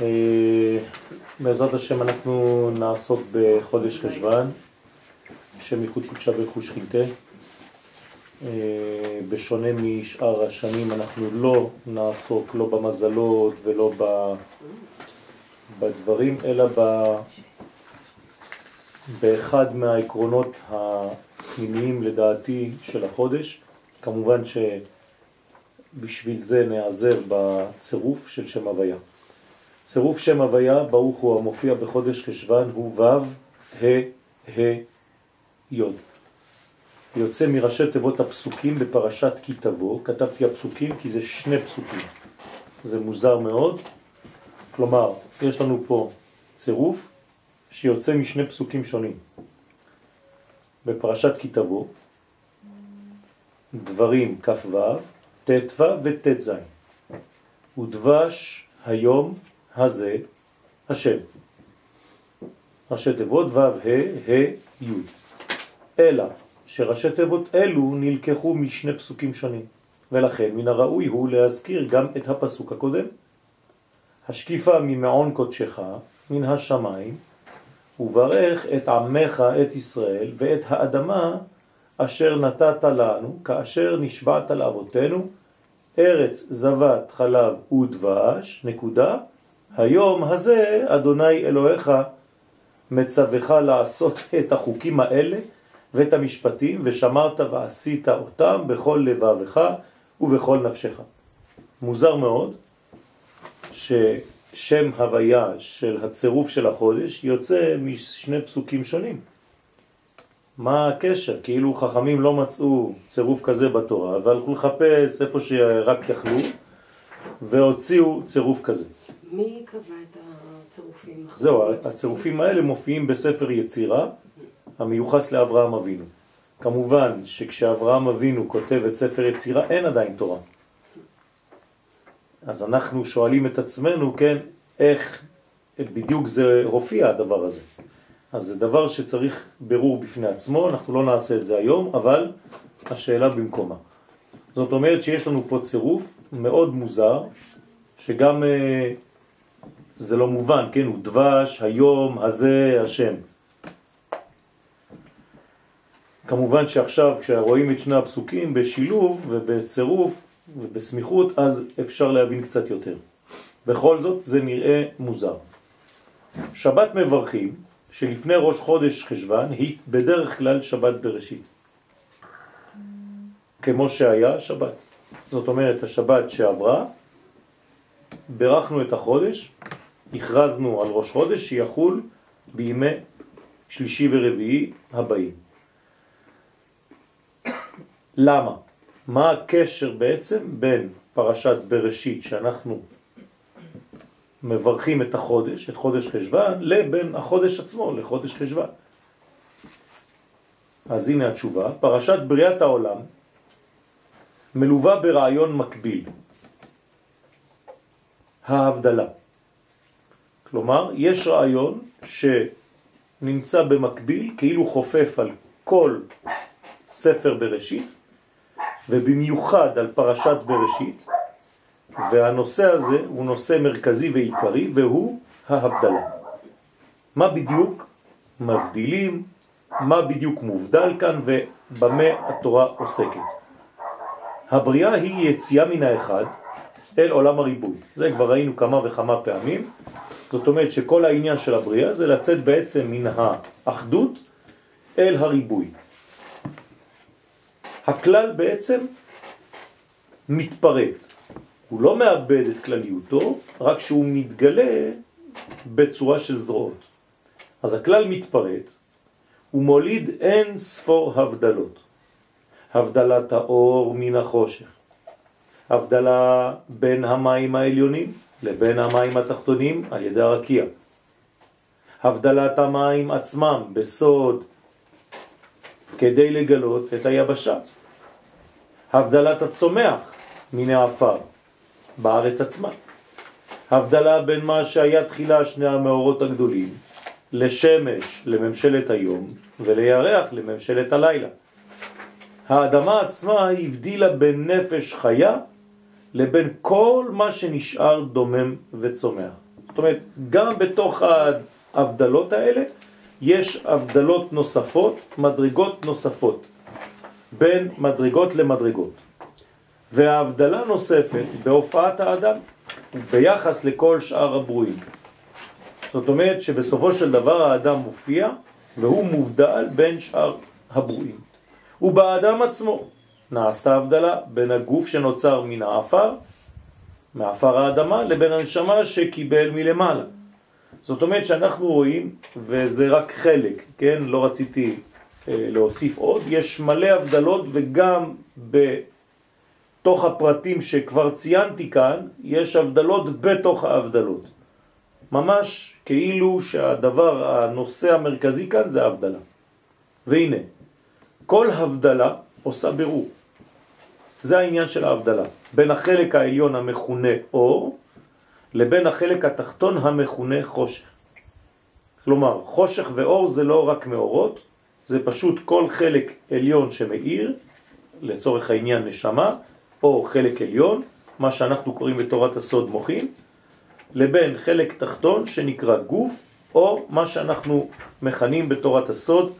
אה, בעזרת השם אנחנו נעסוק בחודש חשבן, שם ייחוד קודשה ברכוש חינטה. אה, בשונה משאר השנים אנחנו לא נעסוק לא במזלות ולא בדברים, אלא. באחד מהעקרונות הפנימיים לדעתי של החודש. כמובן שבשביל זה נעזר בצירוף של שם הוויה. צירוף שם הוויה, ברוך הוא המופיע בחודש חשבן, הוא ו' ה' ה' י'. יוצא מראשי תיבות הפסוקים בפרשת כי תבוא, כתבתי הפסוקים כי זה שני פסוקים. זה מוזר מאוד, כלומר, יש לנו פה צירוף שיוצא משני פסוקים שונים. בפרשת כי תבוא, דברים כ"ו, ט"ו וט"ז. ודבש היום הזה השם. ראשי תיבות ו' ה' ה' י'. אלא שראשי תיבות אלו נלקחו משני פסוקים שונים, ולכן מן הראוי הוא להזכיר גם את הפסוק הקודם. השקיפה ממעון קודשך, מן השמיים, וברך את עמך, את ישראל, ואת האדמה אשר נתת לנו, כאשר נשבעת לאבותינו, ארץ זבת חלב ודבש, נקודה, היום הזה אדוני אלוהיך מצווך לעשות את החוקים האלה ואת המשפטים, ושמרת ועשית אותם בכל לבבך ובכל נפשך. מוזר מאוד ששם הוויה של הצירוף של החודש יוצא משני פסוקים שונים. מה הקשר? כאילו חכמים לא מצאו צירוף כזה בתורה והלכו לחפש איפה שרק יכלו והוציאו צירוף כזה. מי קבע את הצירופים? זהו, הצירופים האלה מופיעים בספר יצירה המיוחס לאברהם אבינו. כמובן שכשאברהם אבינו כותב את ספר יצירה אין עדיין תורה. אז אנחנו שואלים את עצמנו, כן, איך בדיוק זה הופיע הדבר הזה. אז זה דבר שצריך ברור בפני עצמו, אנחנו לא נעשה את זה היום, אבל השאלה במקומה. זאת אומרת שיש לנו פה צירוף מאוד מוזר, שגם אה, זה לא מובן, כן, הוא דבש, היום, הזה, השם. כמובן שעכשיו כשרואים את שני הפסוקים בשילוב ובצירוף ובסמיכות, אז אפשר להבין קצת יותר. בכל זאת זה נראה מוזר. שבת מברכים, שלפני ראש חודש חשבן, היא בדרך כלל שבת בראשית. כמו שהיה שבת. זאת אומרת, השבת שעברה, ברכנו את החודש, הכרזנו על ראש חודש שיחול בימי שלישי ורביעי הבאים. למה? מה הקשר בעצם בין פרשת בראשית שאנחנו מברכים את החודש, את חודש חשבן, לבין החודש עצמו, לחודש חשבן. אז הנה התשובה, פרשת בריאת העולם מלווה ברעיון מקביל, ההבדלה. כלומר, יש רעיון שנמצא במקביל, כאילו חופף על כל ספר בראשית, ובמיוחד על פרשת בראשית, והנושא הזה הוא נושא מרכזי ועיקרי, והוא ההבדלה. מה בדיוק מבדילים, מה בדיוק מובדל כאן ובמה התורה עוסקת. הבריאה היא יציאה מן האחד אל עולם הריבוי. זה כבר ראינו כמה וכמה פעמים. זאת אומרת שכל העניין של הבריאה זה לצאת בעצם מן האחדות אל הריבוי. הכלל בעצם מתפרט. הוא לא מאבד את כלליותו, רק שהוא מתגלה בצורה של זרועות. אז הכלל מתפרט, הוא מוליד אין ספור הבדלות. הבדלת האור מן החושך, הבדלה בין המים העליונים לבין המים התחתונים על ידי הרקיע, הבדלת המים עצמם בסוד כדי לגלות את היבשה, הבדלת הצומח מן האפר בארץ עצמה. הבדלה בין מה שהיה תחילה שני המאורות הגדולים, לשמש לממשלת היום ולירח לממשלת הלילה. האדמה עצמה הבדילה בין נפש חיה לבין כל מה שנשאר דומם וצומח. זאת אומרת, גם בתוך ההבדלות האלה יש הבדלות נוספות, מדרגות נוספות, בין מדרגות למדרגות. וההבדלה נוספת בהופעת האדם ביחס לכל שאר הברואים. זאת אומרת שבסופו של דבר האדם מופיע והוא מובדל בין שאר הברואים. ובאדם עצמו נעשתה הבדלה בין הגוף שנוצר מן האפר, מאפר האדמה, לבין הנשמה שקיבל מלמעלה. זאת אומרת שאנחנו רואים, וזה רק חלק, כן? לא רציתי אה, להוסיף עוד, יש מלא הבדלות וגם בתוך הפרטים שכבר ציינתי כאן, יש הבדלות בתוך ההבדלות. ממש כאילו שהדבר, הנושא המרכזי כאן זה ההבדלה. והנה, כל הבדלה עושה בירור. זה העניין של ההבדלה. בין החלק העליון המכונה אור, לבין החלק התחתון המכונה חושך. כלומר, חושך ואור זה לא רק מאורות, זה פשוט כל חלק עליון שמאיר, לצורך העניין נשמה, או חלק עליון, מה שאנחנו קוראים בתורת הסוד מוחין, לבין חלק תחתון שנקרא גוף, או מה שאנחנו מכנים בתורת הסוד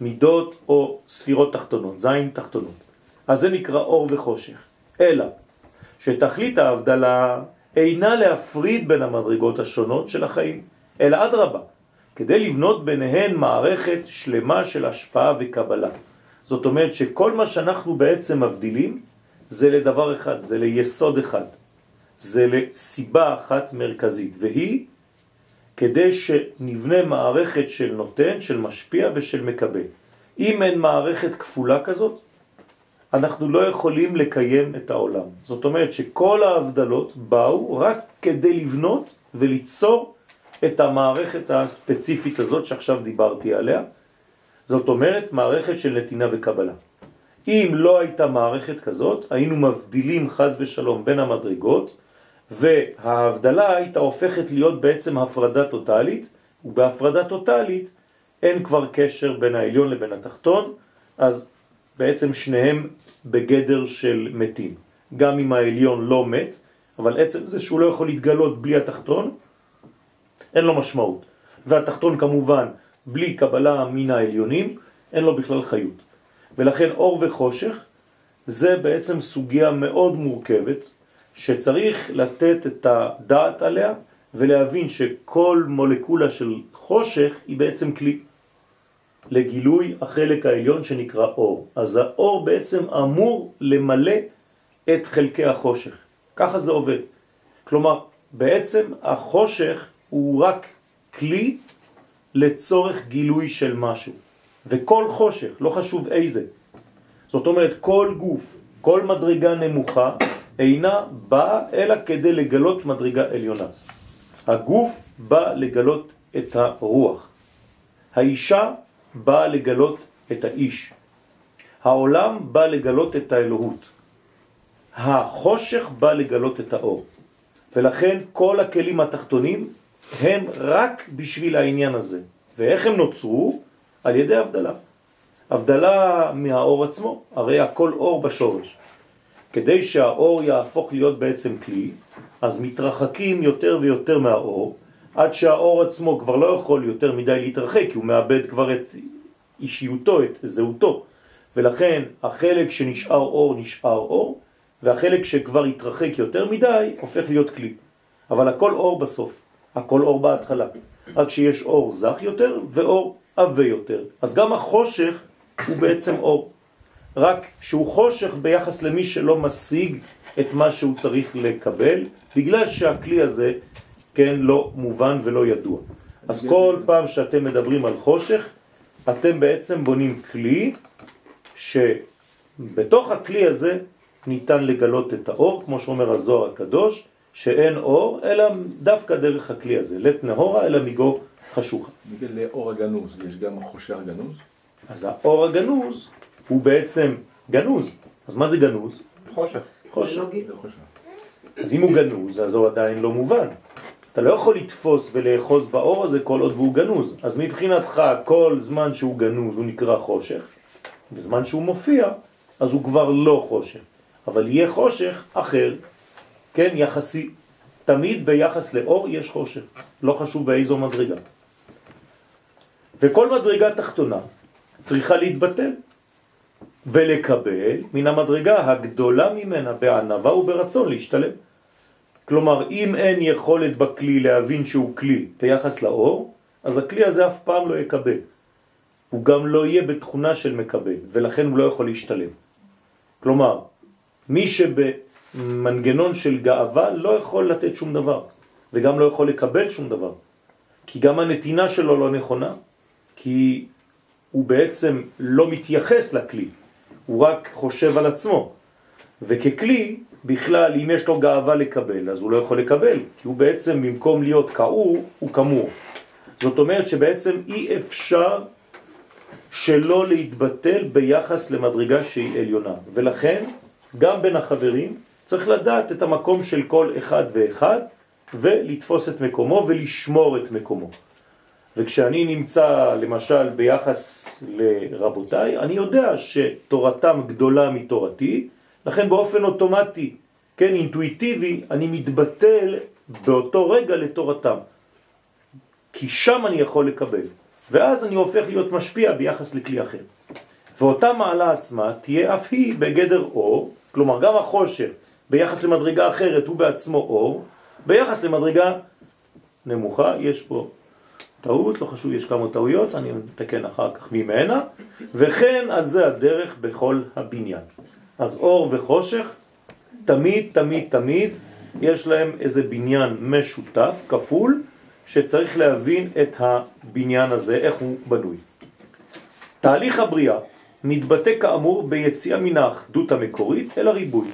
מידות או ספירות תחתונות, זין תחתונות. אז זה נקרא אור וחושך. אלא שתכלית ההבדלה אינה להפריד בין המדרגות השונות של החיים, אלא אדרבה, כדי לבנות ביניהן מערכת שלמה של השפעה וקבלה. זאת אומרת שכל מה שאנחנו בעצם מבדילים זה לדבר אחד, זה ליסוד אחד, זה לסיבה אחת מרכזית, והיא כדי שנבנה מערכת של נותן, של משפיע ושל מקבל. אם אין מערכת כפולה כזאת, אנחנו לא יכולים לקיים את העולם. זאת אומרת שכל ההבדלות באו רק כדי לבנות וליצור את המערכת הספציפית הזאת שעכשיו דיברתי עליה. זאת אומרת מערכת של נתינה וקבלה. אם לא הייתה מערכת כזאת, היינו מבדילים חז ושלום בין המדרגות, וההבדלה הייתה הופכת להיות בעצם הפרדה טוטלית, ובהפרדה טוטלית אין כבר קשר בין העליון לבין התחתון, אז בעצם שניהם בגדר של מתים. גם אם העליון לא מת, אבל עצם זה שהוא לא יכול להתגלות בלי התחתון, אין לו משמעות. והתחתון כמובן, בלי קבלה מן העליונים, אין לו בכלל חיות. ולכן אור וחושך זה בעצם סוגיה מאוד מורכבת, שצריך לתת את הדעת עליה ולהבין שכל מולקולה של חושך היא בעצם כלי לגילוי החלק העליון שנקרא אור. אז האור בעצם אמור למלא את חלקי החושך. ככה זה עובד. כלומר, בעצם החושך הוא רק כלי לצורך גילוי של משהו. וכל חושך, לא חשוב איזה. זאת אומרת, כל גוף, כל מדרגה נמוכה, אינה באה אלא כדי לגלות מדרגה עליונה. הגוף בא לגלות את הרוח. האישה באה לגלות את האיש. העולם בא לגלות את האלוהות. החושך בא לגלות את האור. ולכן כל הכלים התחתונים הם רק בשביל העניין הזה. ואיך הם נוצרו? על ידי הבדלה. הבדלה מהאור עצמו, הרי הכל אור בשורש. כדי שהאור יהפוך להיות בעצם כלי, אז מתרחקים יותר ויותר מהאור, עד שהאור עצמו כבר לא יכול יותר מדי להתרחק, כי הוא מאבד כבר את אישיותו, את זהותו. ולכן החלק שנשאר אור נשאר אור, והחלק שכבר התרחק יותר מדי הופך להיות כלי. אבל הכל אור בסוף, הכל אור בהתחלה. רק שיש אור זך יותר ואור עבה יותר. אז גם החושך הוא בעצם אור. רק שהוא חושך ביחס למי שלא משיג את מה שהוא צריך לקבל, בגלל שהכלי הזה, כן, לא מובן ולא ידוע. אז כל פעם שאתם מדברים על חושך, אתם בעצם בונים כלי שבתוך הכלי הזה ניתן לגלות את האור, כמו שאומר הזוהר הקדוש, שאין אור, אלא דווקא דרך הכלי הזה. לת נהורה אלא מגו חשוכה. בגלל לאור הגנוז, יש גם חושך גנוז? אז האור הגנוז הוא בעצם גנוז. אז מה זה גנוז? חושך. חושך. אז אם הוא גנוז, אז הוא עדיין לא מובן. אתה לא יכול לתפוס ולאחוז באור הזה כל עוד והוא גנוז. אז מבחינתך, כל זמן שהוא גנוז הוא נקרא חושך, בזמן שהוא מופיע, אז הוא כבר לא חושך. אבל יהיה חושך אחר, כן, יחסי. תמיד ביחס לאור יש חושך, לא חשוב באיזו מדרגה. וכל מדרגה תחתונה צריכה להתבטל ולקבל מן המדרגה הגדולה ממנה בענבה וברצון להשתלם. כלומר, אם אין יכולת בכלי להבין שהוא כלי ביחס לאור, אז הכלי הזה אף פעם לא יקבל. הוא גם לא יהיה בתכונה של מקבל, ולכן הוא לא יכול להשתלם. כלומר, מי שבמנגנון של גאווה לא יכול לתת שום דבר, וגם לא יכול לקבל שום דבר. כי גם הנתינה שלו לא נכונה, כי הוא בעצם לא מתייחס לכלי, הוא רק חושב על עצמו. וככלי, בכלל, אם יש לו גאווה לקבל, אז הוא לא יכול לקבל, כי הוא בעצם, במקום להיות כאור, הוא כמור. זאת אומרת שבעצם אי אפשר שלא להתבטל ביחס למדרגה שהיא עליונה. ולכן, גם בין החברים, צריך לדעת את המקום של כל אחד ואחד, ולתפוס את מקומו ולשמור את מקומו. וכשאני נמצא למשל ביחס לרבותיי, אני יודע שתורתם גדולה מתורתי, לכן באופן אוטומטי, כן, אינטואיטיבי, אני מתבטל באותו רגע לתורתם. כי שם אני יכול לקבל, ואז אני הופך להיות משפיע ביחס לכלי אחר. ואותה מעלה עצמה תהיה אף היא בגדר אור, כלומר גם החושר ביחס למדרגה אחרת הוא בעצמו אור, ביחס למדרגה נמוכה, יש פה טעות, לא חשוב, יש כמה טעויות, אני מתקן אחר כך ממנה, וכן על זה הדרך בכל הבניין. אז אור וחושך, תמיד, תמיד, תמיד, יש להם איזה בניין משותף, כפול, שצריך להבין את הבניין הזה, איך הוא בנוי. תהליך הבריאה מתבטא כאמור ביציאה מן האחדות המקורית אל הריבוי,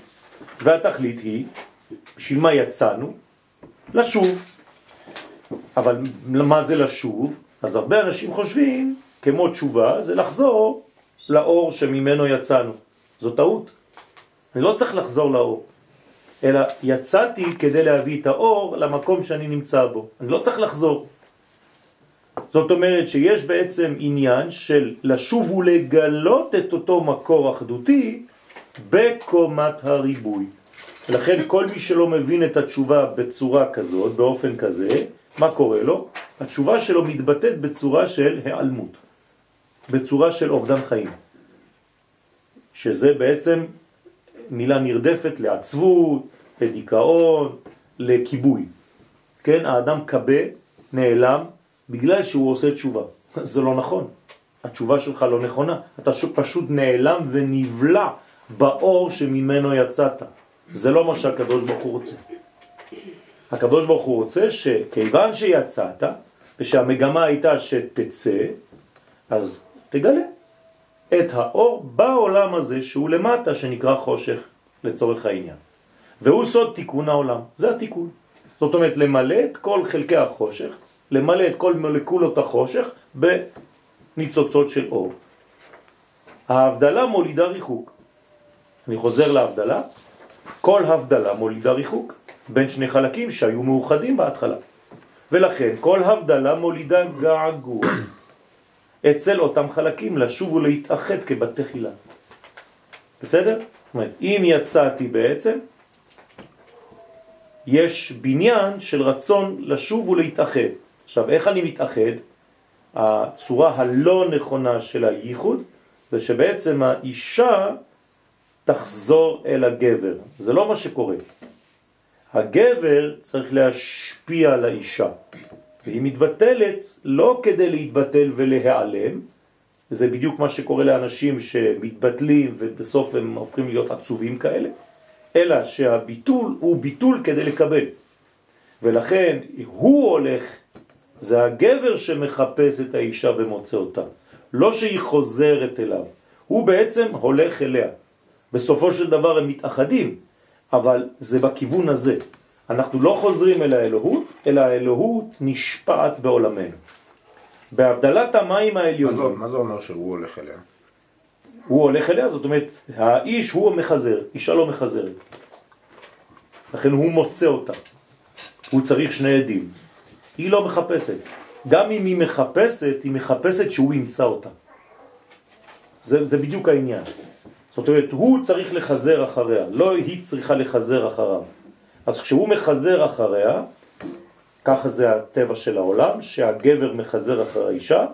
והתכלית היא, בשביל מה יצאנו? לשוב. אבל מה זה לשוב? אז הרבה אנשים חושבים, כמו תשובה, זה לחזור לאור שממנו יצאנו. זו טעות. אני לא צריך לחזור לאור, אלא יצאתי כדי להביא את האור למקום שאני נמצא בו. אני לא צריך לחזור. זאת אומרת שיש בעצם עניין של לשוב ולגלות את אותו מקור אחדותי בקומת הריבוי. לכן כל מי שלא מבין את התשובה בצורה כזאת, באופן כזה, מה קורה לו? התשובה שלו מתבטאת בצורה של העלמות, בצורה של אובדן חיים, שזה בעצם מילה נרדפת לעצבות, לדיכאון, לכיבוי. כן, האדם קבה, נעלם, בגלל שהוא עושה תשובה. זה לא נכון. התשובה שלך לא נכונה. אתה פשוט נעלם ונבלע באור שממנו יצאת. זה לא מה שהקדוש ברוך הוא רוצה. הקדוש ברוך הוא רוצה שכיוון שיצאת, ושהמגמה הייתה שתצא, אז תגלה את האור בעולם הזה שהוא למטה, שנקרא חושך לצורך העניין. והוא סוד תיקון העולם, זה התיקון. זאת אומרת, למלא את כל חלקי החושך, למלא את כל מולקולות החושך בניצוצות של אור. ההבדלה מולידה ריחוק. אני חוזר להבדלה, כל הבדלה מולידה ריחוק. בין שני חלקים שהיו מאוחדים בהתחלה. ולכן כל הבדלה מולידה געגוע אצל אותם חלקים לשוב ולהתאחד כבתי חילה. בסדר? אם יצאתי בעצם, יש בניין של רצון לשוב ולהתאחד. עכשיו, איך אני מתאחד? הצורה הלא נכונה של הייחוד זה שבעצם האישה תחזור אל הגבר. זה לא מה שקורה. הגבר צריך להשפיע על האישה, והיא מתבטלת לא כדי להתבטל ולהיעלם, זה בדיוק מה שקורה לאנשים שמתבטלים ובסוף הם הופכים להיות עצובים כאלה, אלא שהביטול הוא ביטול כדי לקבל. ולכן הוא הולך, זה הגבר שמחפש את האישה ומוצא אותה, לא שהיא חוזרת אליו, הוא בעצם הולך אליה. בסופו של דבר הם מתאחדים, אבל זה בכיוון הזה. אנחנו לא חוזרים אל האלוהות, אלא האלוהות נשפעת בעולמנו. בהבדלת המים העליונים... מה זה אומר שהוא הולך אליה? הוא הולך אליה, זאת אומרת, האיש הוא המחזר, אישה לא מחזרת. לכן הוא מוצא אותה. הוא צריך שני עדים. היא לא מחפשת. גם אם היא מחפשת, היא מחפשת שהוא ימצא אותה. זה, זה בדיוק העניין. זאת אומרת, הוא צריך לחזר אחריה, לא היא צריכה לחזר אחריו. אז כשהוא מחזר אחריה, ככה זה הטבע של העולם, שהגבר מחזר אחר האישה,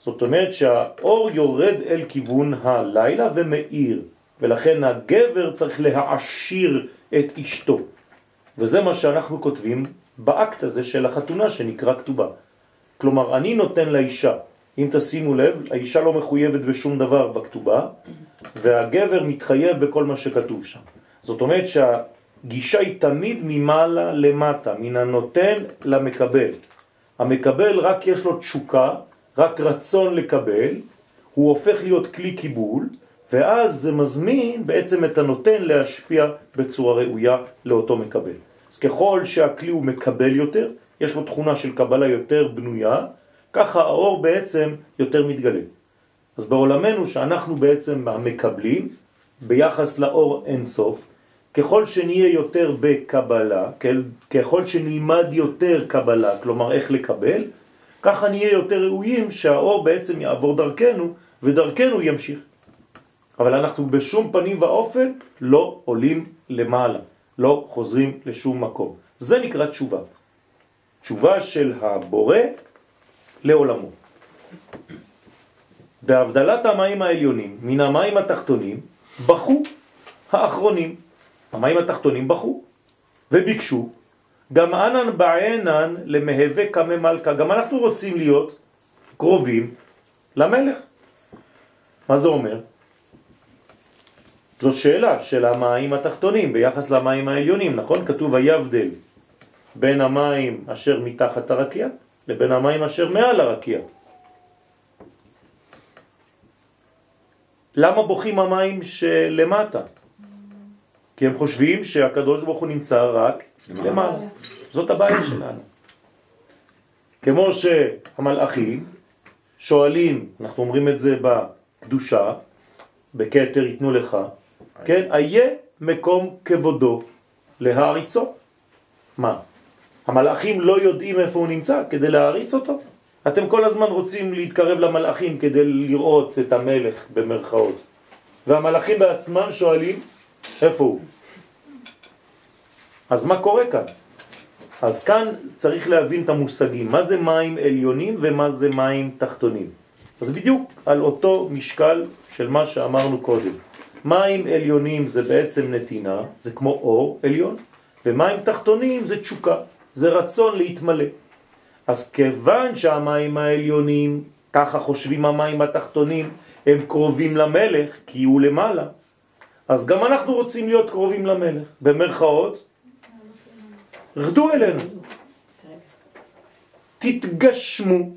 זאת אומרת שהאור יורד אל כיוון הלילה ומאיר, ולכן הגבר צריך להעשיר את אשתו. וזה מה שאנחנו כותבים באקט הזה של החתונה שנקרא כתובה. כלומר, אני נותן לאישה, אם תשימו לב, האישה לא מחויבת בשום דבר בכתובה, והגבר מתחייב בכל מה שכתוב שם. זאת אומרת שהגישה היא תמיד ממעלה למטה, מן הנותן למקבל. המקבל רק יש לו תשוקה, רק רצון לקבל, הוא הופך להיות כלי קיבול, ואז זה מזמין בעצם את הנותן להשפיע בצורה ראויה לאותו מקבל. אז ככל שהכלי הוא מקבל יותר, יש לו תכונה של קבלה יותר בנויה, ככה האור בעצם יותר מתגלה. אז בעולמנו שאנחנו בעצם המקבלים, ביחס לאור אינסוף, ככל שנהיה יותר בקבלה, ככל שנלמד יותר קבלה, כלומר איך לקבל, ככה נהיה יותר ראויים שהאור בעצם יעבור דרכנו ודרכנו ימשיך. אבל אנחנו בשום פנים ואופן לא עולים למעלה, לא חוזרים לשום מקום. זה נקרא תשובה. תשובה של הבורא לעולמו. בהבדלת המים העליונים מן המים התחתונים בחו האחרונים. המים התחתונים בחו וביקשו גם אנן בעינן למהווה כמה מלכה. גם אנחנו רוצים להיות קרובים למלך. מה זה אומר? זו שאלה של המים התחתונים ביחס למים העליונים, נכון? כתוב היבדל בין המים אשר מתחת הרקיע לבין המים אשר מעל הרקיע. למה בוכים המים שלמטה? כי הם חושבים שהקדוש ברוך הוא נמצא רק למעלה. זאת הבעיה שלנו. כמו שהמלאכים שואלים, אנחנו אומרים את זה בקדושה, בקטר ייתנו לך, כן, איה מקום כבודו להעריצו. מה? המלאכים לא יודעים איפה הוא נמצא כדי להעריץ אותו? אתם כל הזמן רוצים להתקרב למלאכים כדי לראות את המלך במרכאות. והמלאכים בעצמם שואלים, איפה הוא? אז מה קורה כאן? אז כאן צריך להבין את המושגים, מה זה מים עליונים ומה זה מים תחתונים. אז בדיוק על אותו משקל של מה שאמרנו קודם. מים עליונים זה בעצם נתינה, זה כמו אור עליון, ומים תחתונים זה תשוקה, זה רצון להתמלא. אז כיוון שהמים העליונים, ככה חושבים המים התחתונים, הם קרובים למלך, כי הוא למעלה, אז גם אנחנו רוצים להיות קרובים למלך. במרכאות, רדו אלינו. תתגשמו.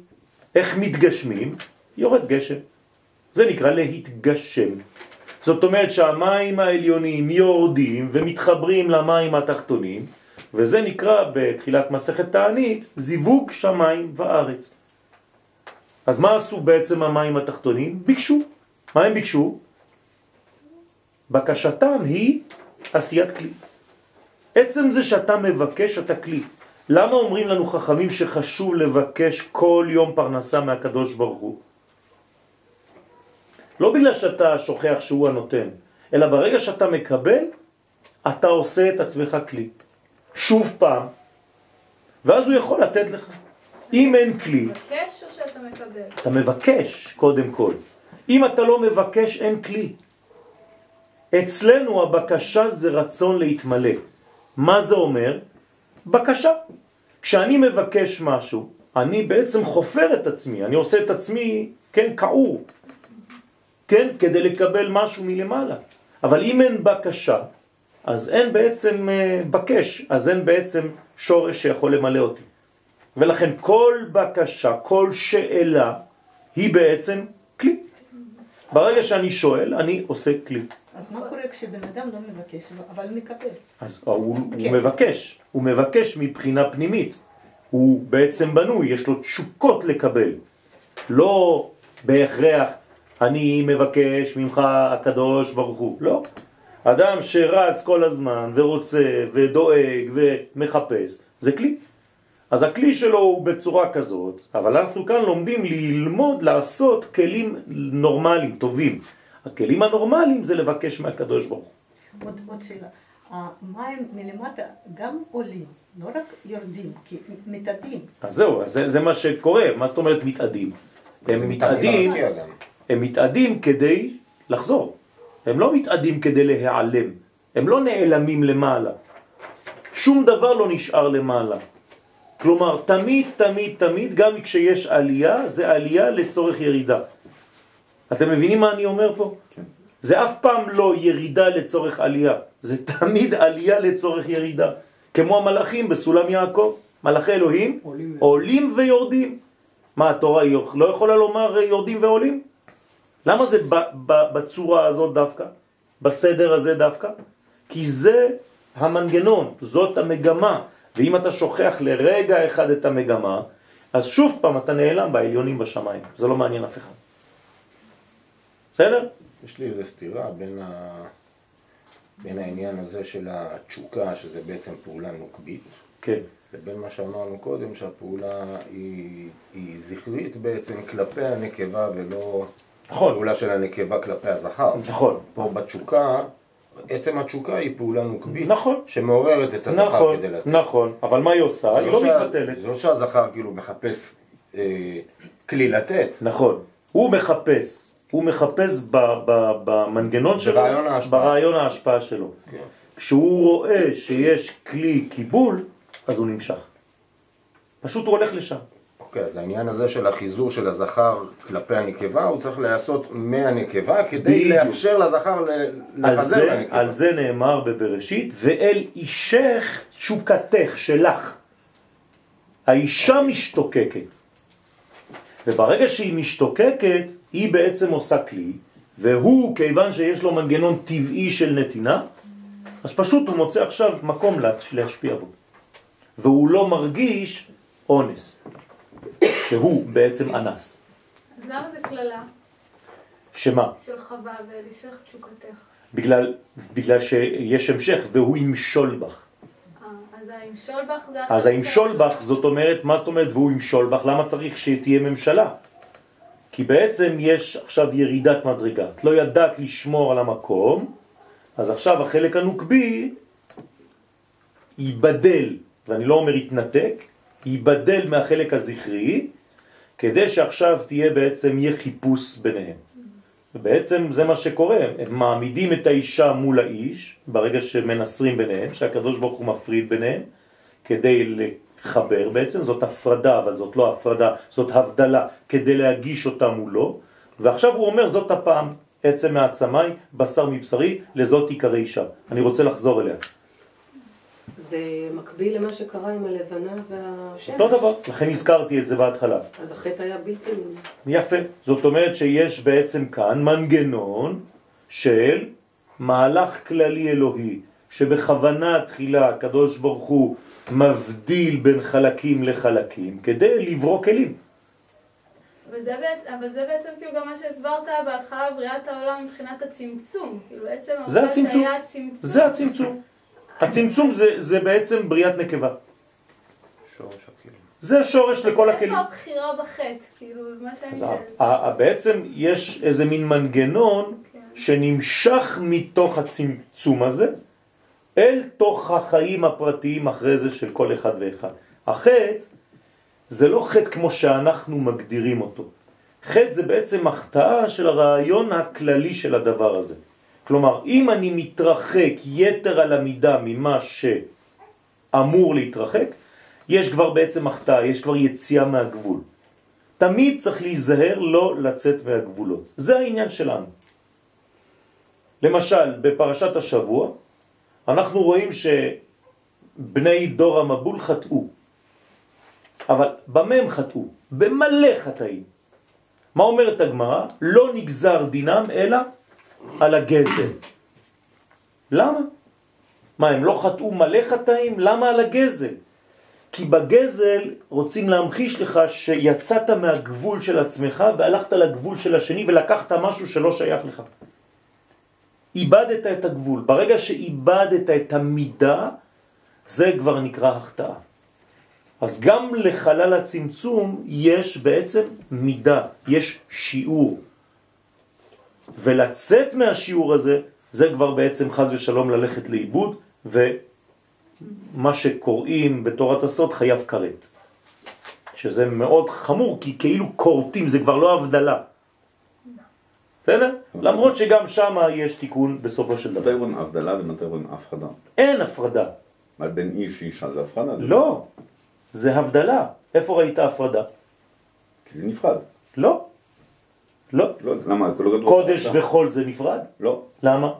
איך מתגשמים? יורד גשם. זה נקרא להתגשם. זאת אומרת שהמים העליונים יורדים ומתחברים למים התחתונים, וזה נקרא בתחילת מסכת תענית זיווג שמיים וארץ. אז מה עשו בעצם המים התחתונים? ביקשו. מה הם ביקשו? בקשתם היא עשיית כלי. עצם זה שאתה מבקש אתה כלי. למה אומרים לנו חכמים שחשוב לבקש כל יום פרנסה מהקדוש ברוך הוא? לא בגלל שאתה שוכח שהוא הנותן, אלא ברגע שאתה מקבל, אתה עושה את עצמך כלי. שוב פעם, ואז הוא יכול לתת לך. אם אין כלי... מבקש או שאתה מקבל? אתה מבקש, קודם כל. אם אתה לא מבקש, אין כלי. אצלנו הבקשה זה רצון להתמלא. מה זה אומר? בקשה. כשאני מבקש משהו, אני בעצם חופר את עצמי, אני עושה את עצמי, כן, קעור, כן, כדי לקבל משהו מלמעלה. אבל אם אין בקשה, אז אין בעצם אה, בקש, אז אין בעצם שורש שיכול למלא אותי. ולכן כל בקשה, כל שאלה, היא בעצם כלי. ברגע שאני שואל, אני עושה כלי. אז מה קורה כשבן אדם לא מבקש, אבל מקבל? אז הוא, הוא מבקש, הוא מבקש מבחינה פנימית. הוא בעצם בנוי, יש לו תשוקות לקבל. לא בהכרח, אני מבקש ממך הקדוש ברוך הוא. לא. אדם שרץ כל הזמן ורוצה ודואג ומחפש, זה כלי. אז הכלי שלו הוא בצורה כזאת, אבל אנחנו כאן לומדים ללמוד לעשות כלים נורמליים, טובים. הכלים הנורמליים זה לבקש מהקדוש ברוך הוא. עוד, עוד שאלה. המים מלמטה גם עולים, לא רק יורדים, כי מתאדים. אז זהו, זה, זה מה שקורה, מה זאת אומרת מתאדים? הם מתאדים, הם מתאדים כדי לחזור, הם לא מתאדים כדי להיעלם, הם לא נעלמים למעלה, שום דבר לא נשאר למעלה. כלומר, תמיד, תמיד, תמיד, גם כשיש עלייה, זה עלייה לצורך ירידה. אתם מבינים מה אני אומר פה? כן. זה אף פעם לא ירידה לצורך עלייה, זה תמיד עלייה לצורך ירידה. כמו המלאכים בסולם יעקב, מלאכי אלוהים עולים, עולים ויורדים. מה התורה לא יכולה לומר יורדים ועולים? למה זה בצורה הזאת דווקא? בסדר הזה דווקא? כי זה המנגנון, זאת המגמה. ואם אתה שוכח לרגע אחד את המגמה, אז שוב פעם אתה נעלם בעליונים בשמיים. זה לא מעניין אף אחד. בסדר? יש לי איזו סתירה בין, ה... בין העניין הזה של התשוקה, שזה בעצם פעולה נוקבית, כן. לבין מה שאמרנו קודם, שהפעולה היא, היא זכרית בעצם כלפי הנקבה ולא נכון. פעולה של הנקבה כלפי הזכר. נכון. פה בתשוקה, עצם התשוקה היא פעולה נוקבית. נכון. שמעוררת את הזכר נכון, כדי לתת. נכון, אבל מה היא עושה? היא לא, לא מתבטלת. זה לא שהזכר כאילו מחפש אה, כלי לתת. נכון. הוא מחפש. הוא מחפש ב, ב, במנגנון שלו, ברעיון ההשפעה, ברעיון ההשפעה שלו. כן. כשהוא רואה שיש כלי קיבול, אז הוא נמשך. פשוט הוא הולך לשם. אוקיי, אז העניין הזה של החיזור של הזכר כלפי הנקבה, הוא צריך להיעשות מהנקבה כדי. לאפשר לזכר לחזר לנקבה. על זה נאמר בבראשית, ואל אישך תשוקתך שלך. האישה משתוקקת. וברגע שהיא משתוקקת, היא בעצם עושה כלי, והוא, כיוון שיש לו מנגנון טבעי של נתינה, אז פשוט הוא מוצא עכשיו מקום להשפיע בו. והוא לא מרגיש אונס, שהוא בעצם אנס. אז למה זה כללה? שמה? של חווה ולשך תשוקתך. בגלל, בגלל שיש המשך, והוא ימשול בך. זה... אז הימשול בך, זאת אומרת, מה זאת אומרת והוא ימשול בך? למה צריך שתהיה ממשלה? כי בעצם יש עכשיו ירידת מדרגה. את לא ידעת לשמור על המקום, אז עכשיו החלק הנוקבי ייבדל, ואני לא אומר יתנתק, ייבדל מהחלק הזכרי, כדי שעכשיו תהיה בעצם, יהיה חיפוש ביניהם. ובעצם זה מה שקורה, הם מעמידים את האישה מול האיש, ברגע שמנסרים ביניהם, שהקדוש ברוך הוא מפריד ביניהם, כדי לחבר בעצם, זאת הפרדה, אבל זאת לא הפרדה, זאת הבדלה, כדי להגיש אותה מולו, ועכשיו הוא אומר זאת הפעם, עצם מעצמי, בשר מבשרי, לזאת עיקרי אישה. אני רוצה לחזור אליה. זה מקביל למה שקרה עם הלבנה והשמש. אותו דבר, לכן הזכרתי את זה בהתחלה. אז החטא היה בלתי... יפה. זאת אומרת שיש בעצם כאן מנגנון של מהלך כללי אלוהי, שבכוונה תחילה הקדוש ברוך הוא מבדיל בין חלקים לחלקים, כדי לברוא כלים. וזה בעצם, אבל זה בעצם כאילו גם מה שהסברת בהתחלה בריאת העולם מבחינת הצמצום. כאילו בעצם זה הצמצום. זה הצמצום. הצמצום זה, זה בעצם בריאת נקבה. שורש הכלים. זה שורש לכל הכלים. איפה הבחירה בחטא? כאילו, מה שאני שואלת. בעצם יש איזה מין מנגנון כן. שנמשך מתוך הצמצום הזה אל תוך החיים הפרטיים אחרי זה של כל אחד ואחד. החטא זה לא חטא כמו שאנחנו מגדירים אותו. חטא זה בעצם החטאה של הרעיון הכללי של הדבר הזה. כלומר, אם אני מתרחק יתר על המידה ממה שאמור להתרחק, יש כבר בעצם החטאה, יש כבר יציאה מהגבול. תמיד צריך להיזהר לא לצאת מהגבולות. זה העניין שלנו. למשל, בפרשת השבוע, אנחנו רואים שבני דור המבול חטאו. אבל במה הם חטאו? במלא חטאים. מה אומרת הגמרא? לא נגזר דינם אלא על הגזל. למה? מה, הם לא חטאו מלא חטאים? למה על הגזל? כי בגזל רוצים להמחיש לך שיצאת מהגבול של עצמך והלכת לגבול של השני ולקחת משהו שלא שייך לך. איבדת את הגבול. ברגע שאיבדת את המידה, זה כבר נקרא החטאה. אז גם לחלל הצמצום יש בעצם מידה, יש שיעור. ולצאת מהשיעור הזה, זה כבר בעצם חז ושלום ללכת לאיבוד, ומה שקוראים בתורת הסוד חייב כרת. שזה מאוד חמור, כי כאילו קורטים, זה כבר לא הבדלה. בסדר? למרות שגם שם יש תיקון בסופו של מתי דבר. רואים הבדלה ומתי רואים הפחדה? אין הפרדה. אבל בין איש לאישה זה? זה- לא, זה הבדלה. איפה ראית הפרדה? כי זה נפרד. לא. לא. לא, למה? לא כתוב קודש הפרדה. וחול זה נפרד? לא. למה?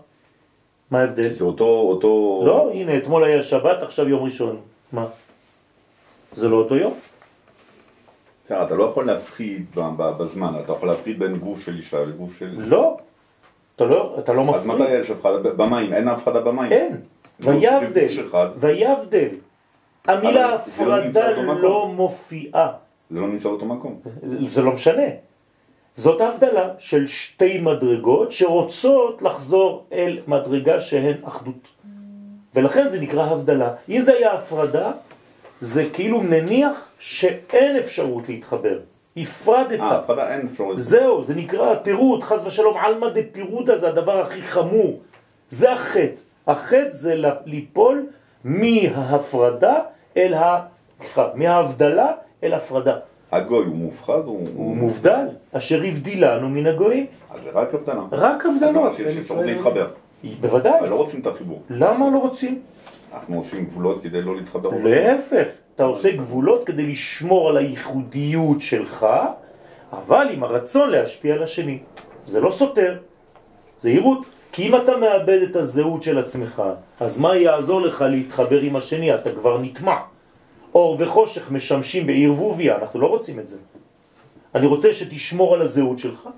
מה ההבדל? זה אותו, אותו... לא, הנה, אתמול היה שבת, עכשיו יום ראשון. מה? זה לא אותו יום? בסדר, אתה לא יכול להפחיד בזמן, אתה יכול להפחיד בין גוף של אישה לגוף של... לא. אתה לא, אתה לא אז מתי. יש הפחדה? במים, אין הפחדה במים. אין. זה ויבדל. ויבדל. המילה לא הפרדה. לא מופיעה. זה לא נמצא באותו מקום. זה לא משנה. זאת הבדלה של שתי מדרגות שרוצות לחזור אל מדרגה שהן אחדות. ולכן זה נקרא הבדלה. אם זה היה הפרדה, זה כאילו מניח שאין אפשרות להתחבר. הפרדת. אה, הפחדה אין אפשרות. זהו, זה נקרא פירוד, חס ושלום, עלמא דפירודה זה הדבר הכי חמור. זה החטא. החטא זה ליפול מההפרדה אל ה... סליחה, מההבדלה אל הפרדה. הגוי הוא מופחד? הוא... הוא מובדל, אשר הבדילנו מן הגויים. אז זה רק הבדלה. רק הבדלות. שיש אפשרות להתחבר. בוודאי. אבל לא רוצים את החיבור. למה לא רוצים? אנחנו עושים גבולות כדי לא להתחבר. להפך, אתה עושה גבולות כדי לשמור על הייחודיות שלך, אבל עם הרצון להשפיע על השני. זה לא סותר, זה עירות. כי אם אתה מאבד את הזהות של עצמך, אז מה יעזור לך להתחבר עם השני? אתה כבר נטמע. אור וחושך משמשים בערבוביה, אנחנו לא רוצים את זה. אני רוצה שתשמור על הזהות שלך,